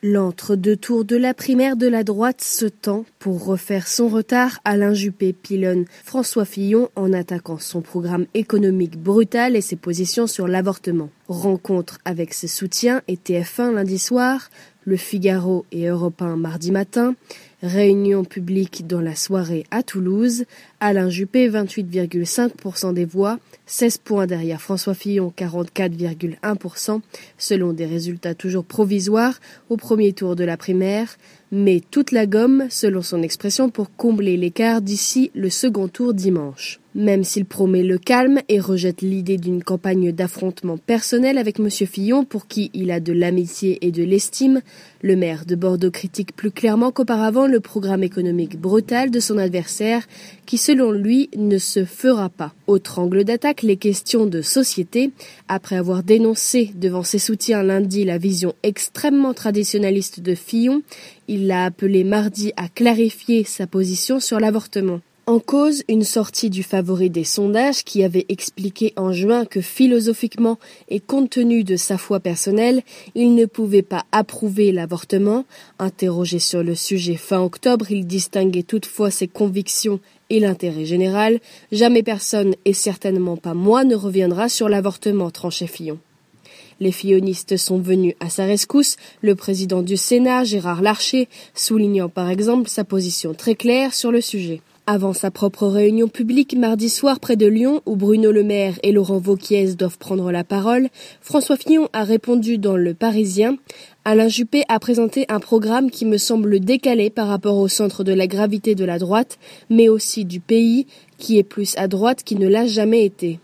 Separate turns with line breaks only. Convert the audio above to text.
L'entre-deux tours de la primaire de la droite se tend pour refaire son retard. Alain Juppé pilonne François Fillon en attaquant son programme économique brutal et ses positions sur l'avortement. Rencontre avec ses soutiens et TF1 lundi soir, Le Figaro et Europe 1 mardi matin, réunion publique dans la soirée à Toulouse, Alain Juppé 28,5% des voix, 16 points derrière François Fillon 44,1% selon des résultats toujours provisoires au premier tour de la primaire, mais toute la gomme selon son expression pour combler l'écart d'ici le second tour dimanche. Même s'il promet le calme et rejette l'idée d'une campagne d'affrontement personnel avec M. Fillon pour qui il a de l'amitié et de l'estime, le maire de Bordeaux critique plus clairement qu'auparavant le programme économique brutal de son adversaire qui selon lui ne se fera pas. Autre angle d'attaque, les questions de société. Après avoir dénoncé devant ses soutiens lundi la vision extrêmement traditionnaliste de Fillon, il l'a appelé mardi à clarifier sa position sur l'avortement. En cause, une sortie du favori des sondages qui avait expliqué en juin que philosophiquement et compte tenu de sa foi personnelle, il ne pouvait pas approuver l'avortement. Interrogé sur le sujet fin octobre, il distinguait toutefois ses convictions et l'intérêt général. Jamais personne, et certainement pas moi, ne reviendra sur l'avortement, tranchait Fillon. Les fillonistes sont venus à sa rescousse, le président du Sénat, Gérard Larcher, soulignant par exemple sa position très claire sur le sujet. Avant sa propre réunion publique mardi soir près de Lyon, où Bruno Le Maire et Laurent Vauquiez doivent prendre la parole, François Fillon a répondu dans Le Parisien. Alain Juppé a présenté un programme qui me semble décalé par rapport au centre de la gravité de la droite, mais aussi du pays, qui est plus à droite qu'il ne l'a jamais été.